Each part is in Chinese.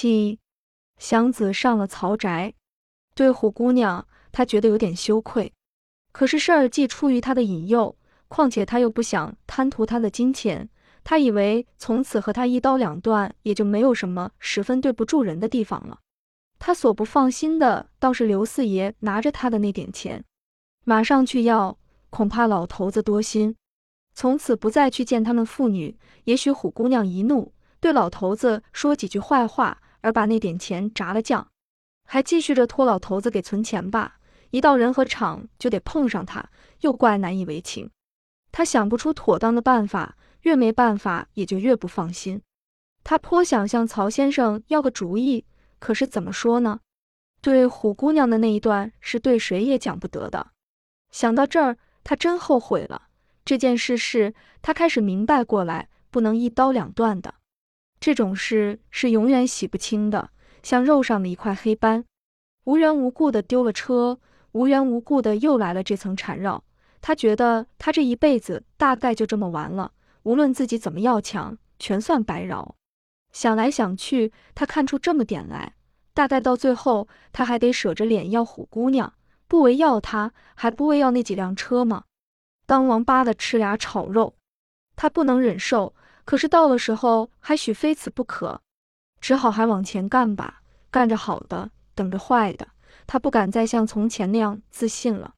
气。祥子上了曹宅，对虎姑娘，他觉得有点羞愧。可是事儿既出于他的引诱，况且他又不想贪图她的金钱，他以为从此和她一刀两断，也就没有什么十分对不住人的地方了。他所不放心的，倒是刘四爷拿着他的那点钱，马上去要，恐怕老头子多心，从此不再去见他们父女。也许虎姑娘一怒，对老头子说几句坏话。而把那点钱炸了酱，还继续着托老头子给存钱吧。一到人和场就得碰上他，又怪难以为情。他想不出妥当的办法，越没办法也就越不放心。他颇想向曹先生要个主意，可是怎么说呢？对虎姑娘的那一段是对谁也讲不得的。想到这儿，他真后悔了。这件事是他开始明白过来，不能一刀两断的。这种事是永远洗不清的，像肉上的一块黑斑。无缘无故的丢了车，无缘无故的又来了这层缠绕。他觉得他这一辈子大概就这么完了，无论自己怎么要强，全算白饶。想来想去，他看出这么点来，大概到最后他还得舍着脸要虎姑娘，不为要她，还不为要那几辆车吗？当王八的吃俩炒肉，他不能忍受。可是到了时候，还许非此不可，只好还往前干吧，干着好的，等着坏的。他不敢再像从前那样自信了。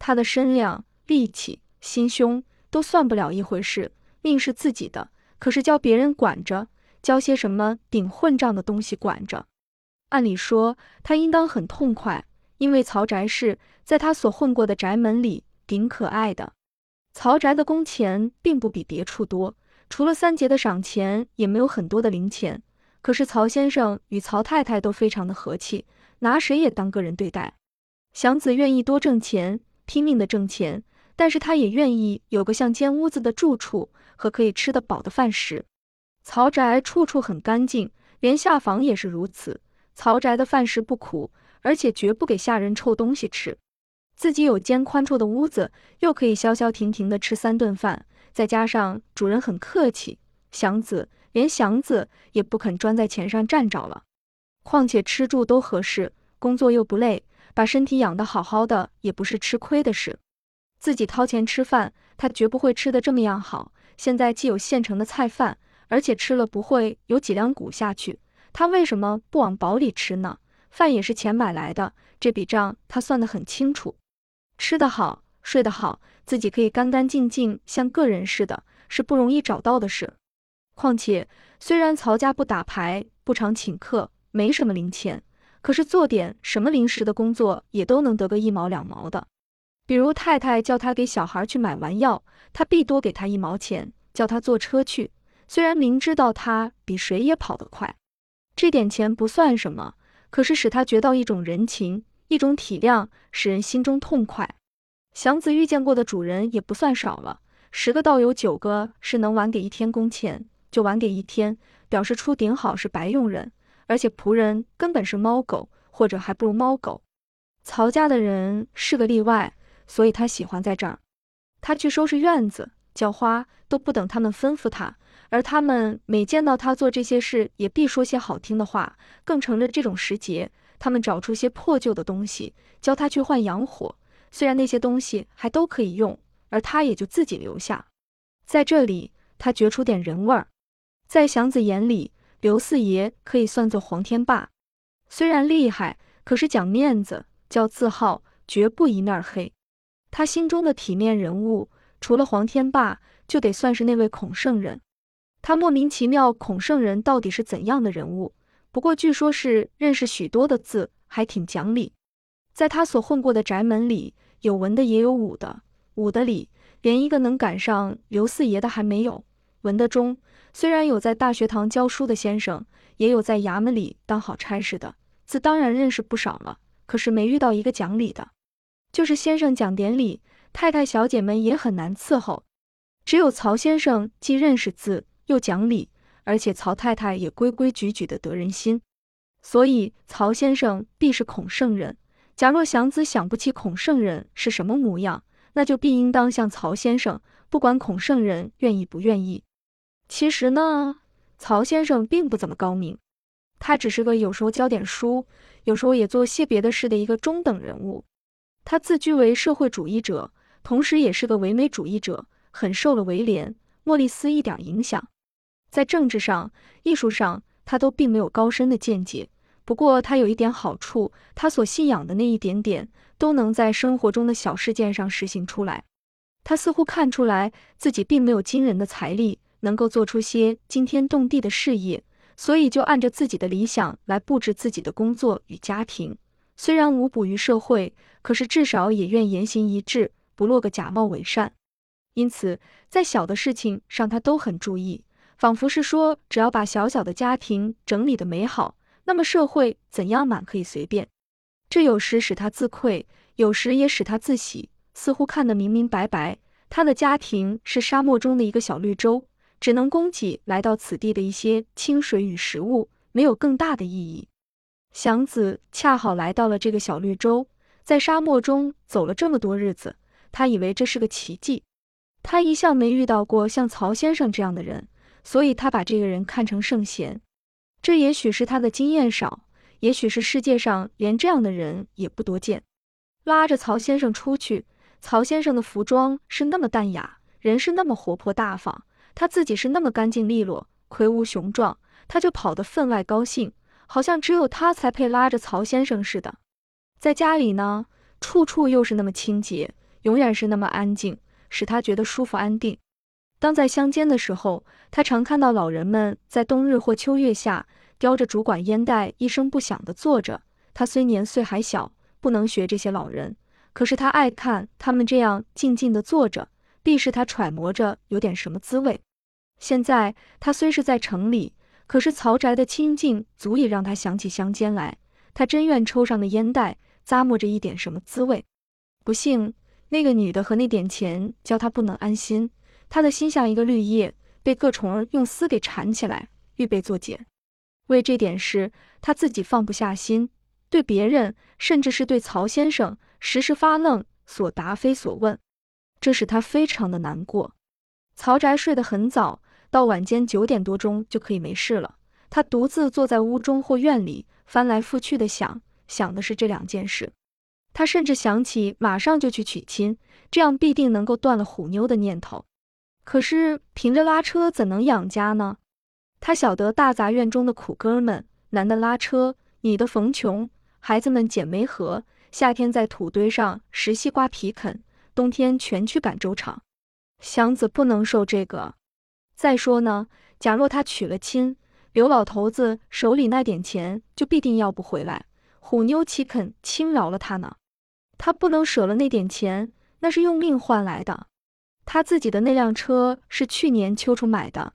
他的身量、力气、心胸都算不了一回事，命是自己的，可是教别人管着，教些什么顶混账的东西管着。按理说，他应当很痛快，因为曹宅是在他所混过的宅门里顶可爱的。曹宅的工钱并不比别处多。除了三节的赏钱，也没有很多的零钱。可是曹先生与曹太太都非常的和气，拿谁也当个人对待。祥子愿意多挣钱，拼命的挣钱，但是他也愿意有个像间屋子的住处和可以吃得饱的饭食。曹宅处处很干净，连下房也是如此。曹宅的饭食不苦，而且绝不给下人臭东西吃。自己有间宽绰的屋子，又可以消消停停的吃三顿饭。再加上主人很客气，祥子连祥子也不肯专在钱上站着了。况且吃住都合适，工作又不累，把身体养得好好的也不是吃亏的事。自己掏钱吃饭，他绝不会吃得这么样好。现在既有现成的菜饭，而且吃了不会有几两骨下去，他为什么不往饱里吃呢？饭也是钱买来的，这笔账他算得很清楚。吃得好，睡得好。自己可以干干净净，像个人似的，是不容易找到的事。况且，虽然曹家不打牌，不常请客，没什么零钱，可是做点什么临时的工作，也都能得个一毛两毛的。比如太太叫他给小孩去买丸药，他必多给他一毛钱；叫他坐车去，虽然明知道他比谁也跑得快，这点钱不算什么，可是使他觉到一种人情，一种体谅，使人心中痛快。祥子遇见过的主人也不算少了，十个倒有九个是能晚给一天工钱就晚给一天，表示出顶好是白用人，而且仆人根本是猫狗，或者还不如猫狗。曹家的人是个例外，所以他喜欢在这儿。他去收拾院子、浇花，都不等他们吩咐他，而他们每见到他做这些事，也必说些好听的话。更乘着这种时节，他们找出些破旧的东西，教他去换洋火。虽然那些东西还都可以用，而他也就自己留下。在这里，他觉出点人味儿。在祥子眼里，刘四爷可以算作黄天霸。虽然厉害，可是讲面子、叫字号，绝不一面黑。他心中的体面人物，除了黄天霸，就得算是那位孔圣人。他莫名其妙，孔圣人到底是怎样的人物？不过据说是认识许多的字，还挺讲理。在他所混过的宅门里。有文的也有武的，武的里连一个能赶上刘四爷的还没有。文的中虽然有在大学堂教书的先生，也有在衙门里当好差事的，字当然认识不少了。可是没遇到一个讲理的，就是先生讲典礼，太太小姐们也很难伺候。只有曹先生既认识字又讲理，而且曹太太也规规矩矩的得人心，所以曹先生必是孔圣人。假若祥子想不起孔圣人是什么模样，那就必应当像曹先生，不管孔圣人愿意不愿意。其实呢，曹先生并不怎么高明。他只是个有时候教点书，有时候也做些别的事的一个中等人物。他自居为社会主义者，同时也是个唯美主义者，很受了威廉、莫里斯一点影响。在政治上、艺术上，他都并没有高深的见解。不过他有一点好处，他所信仰的那一点点，都能在生活中的小事件上实行出来。他似乎看出来自己并没有惊人的财力，能够做出些惊天动地的事业，所以就按着自己的理想来布置自己的工作与家庭。虽然无补于社会，可是至少也愿言行一致，不落个假冒伪善。因此，在小的事情上，他都很注意，仿佛是说，只要把小小的家庭整理的美好，那么社会怎样满可以随便。这有时使他自愧，有时也使他自喜，似乎看得明明白白。他的家庭是沙漠中的一个小绿洲，只能供给来到此地的一些清水与食物，没有更大的意义。祥子恰好来到了这个小绿洲，在沙漠中走了这么多日子，他以为这是个奇迹。他一向没遇到过像曹先生这样的人，所以他把这个人看成圣贤。这也许是他的经验少，也许是世界上连这样的人也不多见。拉着曹先生出去，曹先生的服装是那么淡雅，人是那么活泼大方，他自己是那么干净利落、魁梧雄壮，他就跑得分外高兴。好像只有他才配拉着曹先生似的。在家里呢，处处又是那么清洁，永远是那么安静，使他觉得舒服安定。当在乡间的时候，他常看到老人们在冬日或秋月下叼着竹管烟袋，一声不响地坐着。他虽年岁还小，不能学这些老人，可是他爱看他们这样静静地坐着，必是他揣摩着有点什么滋味。现在他虽是在城里。可是曹宅的清静足以让他想起乡间来，他真愿抽上的烟袋，咂摸着一点什么滋味。不幸那个女的和那点钱，叫他不能安心。他的心像一个绿叶，被各虫儿用丝给缠起来，预备做茧。为这点事，他自己放不下心，对别人，甚至是对曹先生，时时发愣，所答非所问，这使他非常的难过。曹宅睡得很早。到晚间九点多钟就可以没事了。他独自坐在屋中或院里，翻来覆去的想，想的是这两件事。他甚至想起马上就去娶亲，这样必定能够断了虎妞的念头。可是凭着拉车怎能养家呢？他晓得大杂院中的苦哥们，男的拉车，女的缝穷，孩子们捡煤盒，夏天在土堆上拾西瓜皮啃，冬天全去赶粥厂。祥子不能受这个。再说呢，假若他娶了亲，刘老头子手里那点钱就必定要不回来，虎妞岂肯轻饶了他呢？他不能舍了那点钱，那是用命换来的。他自己的那辆车是去年秋初买的，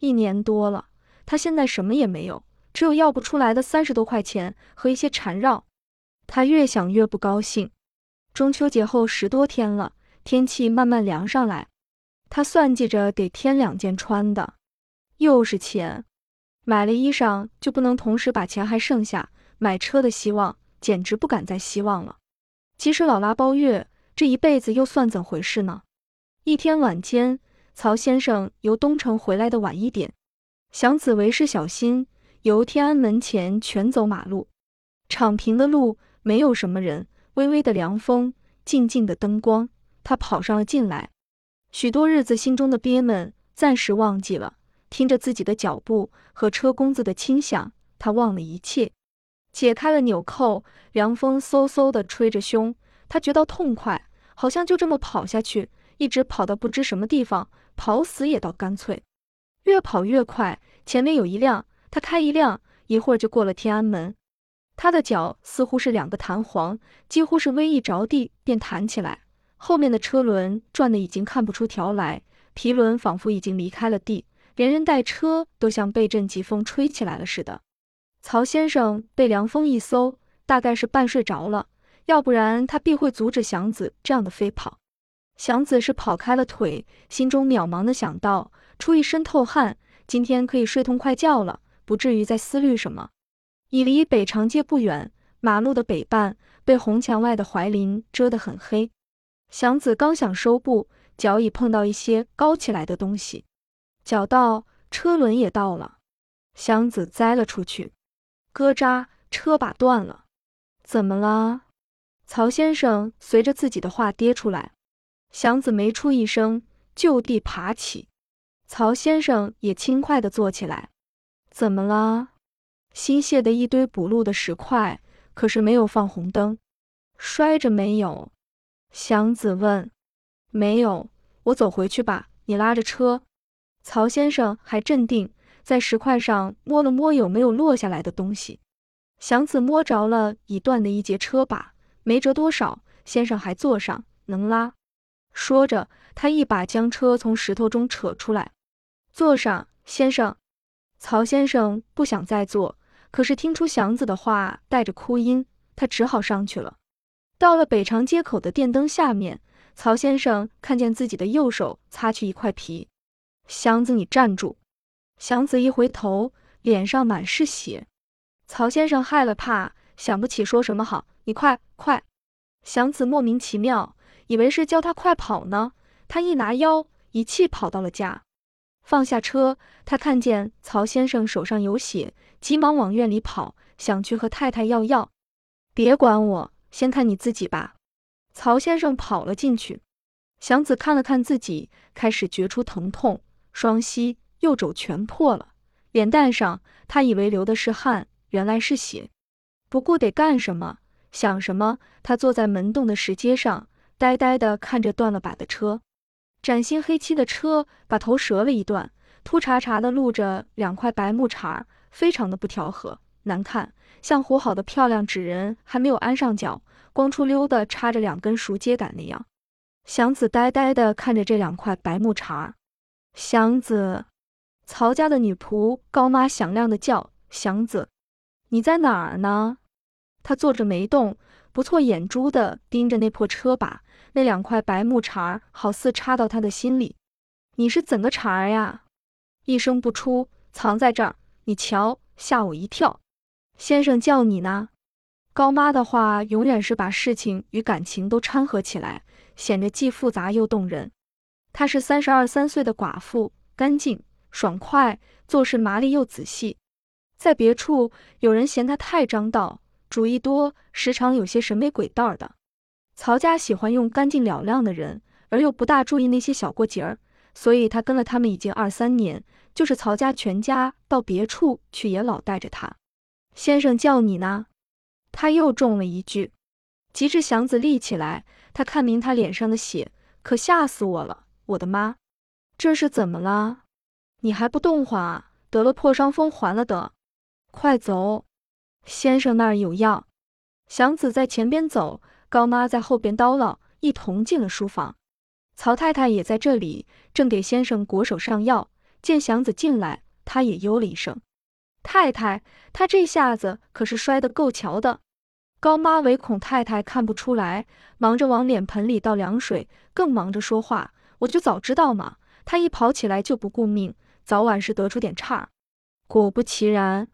一年多了，他现在什么也没有，只有要不出来的三十多块钱和一些缠绕。他越想越不高兴。中秋节后十多天了，天气慢慢凉上来。他算计着得添两件穿的，又是钱，买了衣裳就不能同时把钱还剩下买车的希望，简直不敢再希望了。即使老拉包月，这一辈子又算怎回事呢？一天晚间，曹先生由东城回来的晚一点，祥子为师小心，由天安门前全走马路，敞平的路，没有什么人，微微的凉风，静静的灯光，他跑上了进来。许多日子心中的憋闷暂时忘记了，听着自己的脚步和车公子的轻响，他忘了一切，解开了纽扣，凉风嗖嗖地吹着胸，他觉得痛快，好像就这么跑下去，一直跑到不知什么地方，跑死也倒干脆。越跑越快，前面有一辆，他开一辆，一会儿就过了天安门。他的脚似乎是两个弹簧，几乎是微一着地便弹起来。后面的车轮转的已经看不出条来，皮轮仿佛已经离开了地，连人带车都像被阵疾风吹起来了似的。曹先生被凉风一搜，大概是半睡着了，要不然他必会阻止祥子这样的飞跑。祥子是跑开了腿，心中渺茫的想到，出一身透汗，今天可以睡痛快觉了，不至于再思虑什么。已离北长街不远，马路的北半被红墙外的槐林遮得很黑。祥子刚想收步，脚已碰到一些高起来的东西，脚到，车轮也到了，祥子栽了出去。咯扎，车把断了。怎么了？曹先生随着自己的话跌出来。祥子没出一声，就地爬起。曹先生也轻快地坐起来。怎么了？新卸的一堆补路的石块，可是没有放红灯。摔着没有？祥子问。没有。我走回去吧，你拉着车。曹先生还镇定，在石块上摸了摸有没有落下来的东西。祥子摸着了已断的一节车把，没折多少。先生还坐上，能拉。说着，他一把将车从石头中扯出来，坐上，先生。曹先生不想再坐，可是听出祥子的话带着哭音，他只好上去了。到了北长街口的电灯下面。曹先生看见自己的右手擦去一块皮，祥子，你站住！祥子一回头，脸上满是血。曹先生害了怕，想不起说什么好。你快快！祥子莫名其妙，以为是叫他快跑呢。他一拿腰，一气跑到了家，放下车。他看见曹先生手上有血，急忙往院里跑，想去和太太要药。别管我，先看你自己吧。曹先生跑了进去，祥子看了看自己，开始觉出疼痛，双膝、右肘全破了，脸蛋上他以为流的是汗，原来是血。不顾得干什么，想什么，他坐在门洞的石阶上，呆呆地看着断了把的车，崭新黑漆的车把头折了一段，秃茬茬的露着两块白木茬，非常的不调和，难看，像糊好的漂亮纸人还没有安上脚。光出溜的插着两根熟秸秆那样，祥子呆呆地看着这两块白木茬。祥子，曹家的女仆高妈响亮的叫：“祥子，你在哪儿呢？”他坐着没动，不错眼珠的盯着那破车把，那两块白木茬儿好似插到他的心里。你是怎个茬儿呀？一声不出，藏在这儿。你瞧，吓我一跳。先生叫你呢。高妈的话永远是把事情与感情都掺和起来，显得既复杂又动人。她是三十二三岁的寡妇，干净爽快，做事麻利又仔细。在别处有人嫌她太张道，主意多，时常有些审美鬼道的。曹家喜欢用干净了亮的人，而又不大注意那些小过节儿，所以他跟了他们已经二三年，就是曹家全家到别处去也老带着他。先生叫你呢。他又中了一句，急至祥子立起来。他看明他脸上的血，可吓死我了！我的妈，这是怎么了？你还不动会啊？得了破伤风，还了的。快走，先生那儿有药。祥子在前边走，高妈在后边叨唠，一同进了书房。曹太太也在这里，正给先生裹手上药。见祥子进来，她也哟了一声。太太，他这下子可是摔得够瞧的。高妈唯恐太太看不出来，忙着往脸盆里倒凉水，更忙着说话。我就早知道嘛，他一跑起来就不顾命，早晚是得出点岔。果不其然，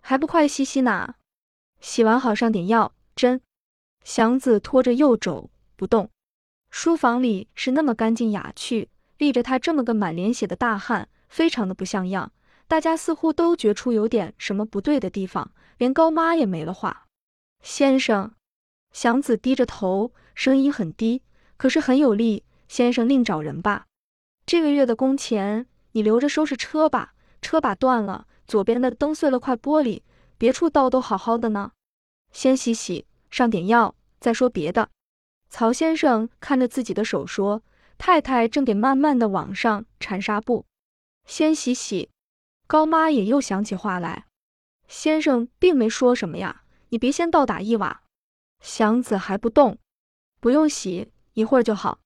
还不快洗洗呢？洗完好上点药针。祥子拖着右肘不动。书房里是那么干净雅趣，立着他这么个满脸血的大汉，非常的不像样。大家似乎都觉出有点什么不对的地方，连高妈也没了话。先生，祥子低着头，声音很低，可是很有力。先生另找人吧，这个月的工钱你留着收拾车吧。车把断了，左边的灯碎了块玻璃，别处倒都好好的呢。先洗洗，上点药，再说别的。曹先生看着自己的手说：“太太正给慢慢的往上缠纱布，先洗洗。”高妈也又想起话来，先生并没说什么呀，你别先倒打一瓦。祥子还不动，不用洗，一会儿就好。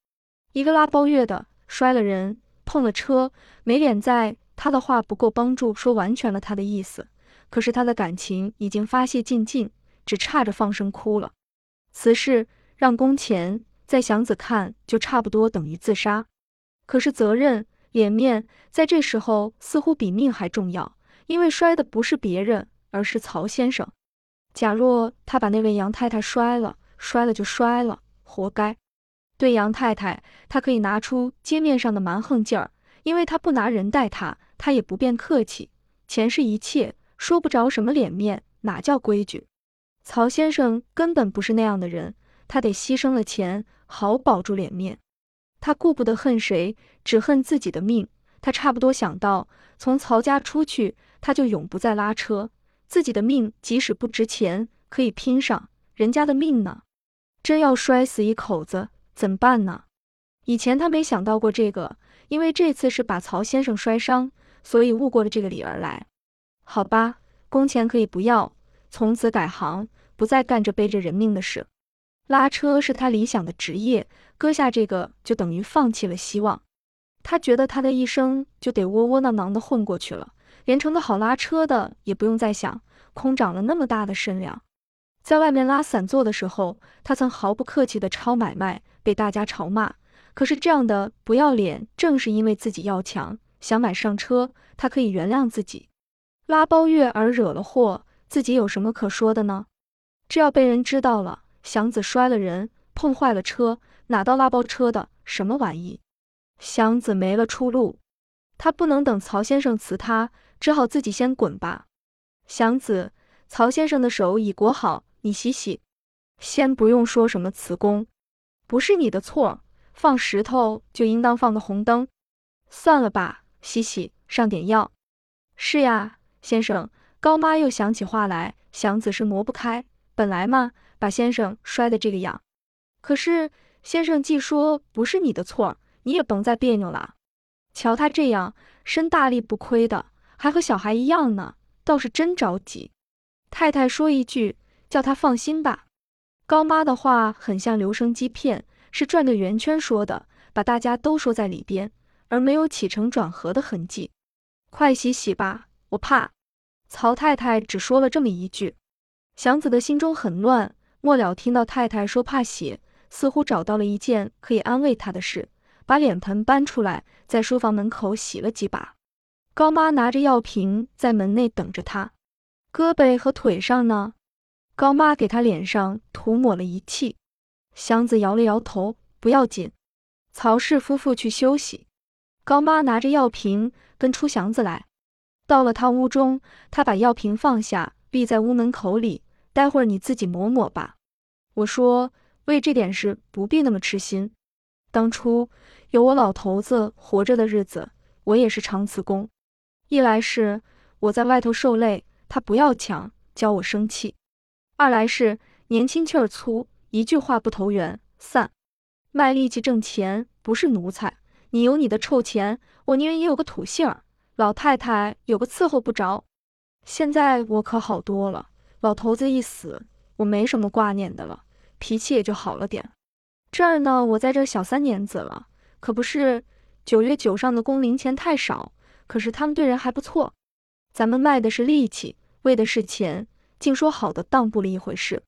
一个拉包月的摔了人，碰了车，没脸在。他的话不够帮助说完全了他的意思，可是他的感情已经发泄尽尽，只差着放声哭了。此事让工钱，在祥子看就差不多等于自杀，可是责任。脸面在这时候似乎比命还重要，因为摔的不是别人，而是曹先生。假若他把那位杨太太摔了，摔了就摔了，活该。对杨太太，他可以拿出街面上的蛮横劲儿，因为他不拿人待他，他也不便客气。钱是一切，说不着什么脸面，哪叫规矩？曹先生根本不是那样的人，他得牺牲了钱，好保住脸面。他顾不得恨谁，只恨自己的命。他差不多想到，从曹家出去，他就永不再拉车。自己的命即使不值钱，可以拼上，人家的命呢？真要摔死一口子，怎么办呢？以前他没想到过这个，因为这次是把曹先生摔伤，所以误过了这个理而来。好吧，工钱可以不要，从此改行，不再干这背着人命的事。拉车是他理想的职业，割下这个就等于放弃了希望。他觉得他的一生就得窝窝囊囊的混过去了，连成个好拉车的也不用再想，空长了那么大的身量。在外面拉散座的时候，他曾毫不客气的抄买卖，被大家嘲骂。可是这样的不要脸，正是因为自己要强，想买上车，他可以原谅自己。拉包月而惹了祸，自己有什么可说的呢？这要被人知道了，祥子摔了人，碰坏了车，哪到拉包车的什么玩意？祥子没了出路，他不能等曹先生辞他，只好自己先滚吧。祥子，曹先生的手已裹好，你洗洗。先不用说什么辞工，不是你的错。放石头就应当放个红灯，算了吧，洗洗，上点药。是呀，先生。高妈又想起话来，祥子是挪不开，本来嘛，把先生摔得这个样。可是先生既说不是你的错，你也甭再别扭了。瞧他这样，身大力不亏的，还和小孩一样呢，倒是真着急。太太说一句，叫他放心吧。高妈的话很像留声机片。是转着圆圈说的，把大家都说在里边，而没有起承转合的痕迹。快洗洗吧，我怕。曹太太只说了这么一句，祥子的心中很乱。末了听到太太说怕血，似乎找到了一件可以安慰他的事，把脸盆搬出来，在书房门口洗了几把。高妈拿着药瓶在门内等着他。胳膊和腿上呢？高妈给他脸上涂抹了一气。祥子摇了摇头，不要紧。曹氏夫妇去休息。高妈拿着药瓶跟出祥子来，到了他屋中，他把药瓶放下，立在屋门口里。待会儿你自己抹抹吧。我说为这点事不必那么痴心。当初有我老头子活着的日子，我也是常辞工。一来是我在外头受累，他不要强，教我生气；二来是年轻气儿粗。一句话不投缘，散。卖力气挣钱不是奴才，你有你的臭钱，我宁愿也有个土姓儿。老太太有个伺候不着。现在我可好多了，老头子一死，我没什么挂念的了，脾气也就好了点。这儿呢，我在这小三年子了，可不是九月九上的工零钱太少，可是他们对人还不错。咱们卖的是力气，为的是钱，竟说好的当不了一回事。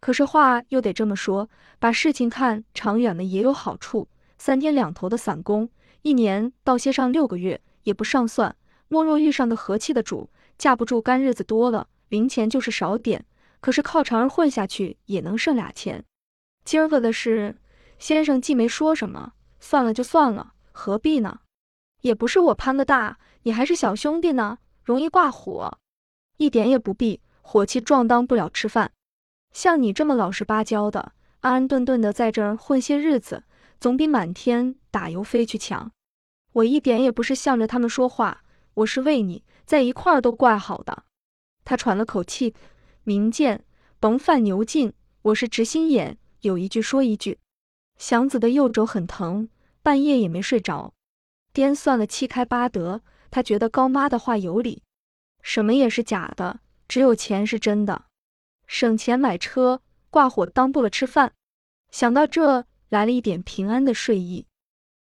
可是话又得这么说，把事情看长远了也有好处。三天两头的散工，一年倒歇上六个月也不上算。莫若遇上个和气的主，架不住干日子多了，零钱就是少点。可是靠长儿混下去也能剩俩钱。今儿个的事，先生既没说什么，算了就算了，何必呢？也不是我攀的大，你还是小兄弟呢，容易挂火。一点也不必，火气壮当不了吃饭。像你这么老实巴交的，安安顿顿的在这儿混些日子，总比满天打油飞去强。我一点也不是向着他们说话，我是为你在一块儿都怪好的。他喘了口气，明鉴，甭犯牛劲，我是直心眼，有一句说一句。祥子的右肘很疼，半夜也没睡着，掂算了七开八得，他觉得高妈的话有理，什么也是假的，只有钱是真的。省钱买车，挂火当不了吃饭。想到这，来了一点平安的睡意。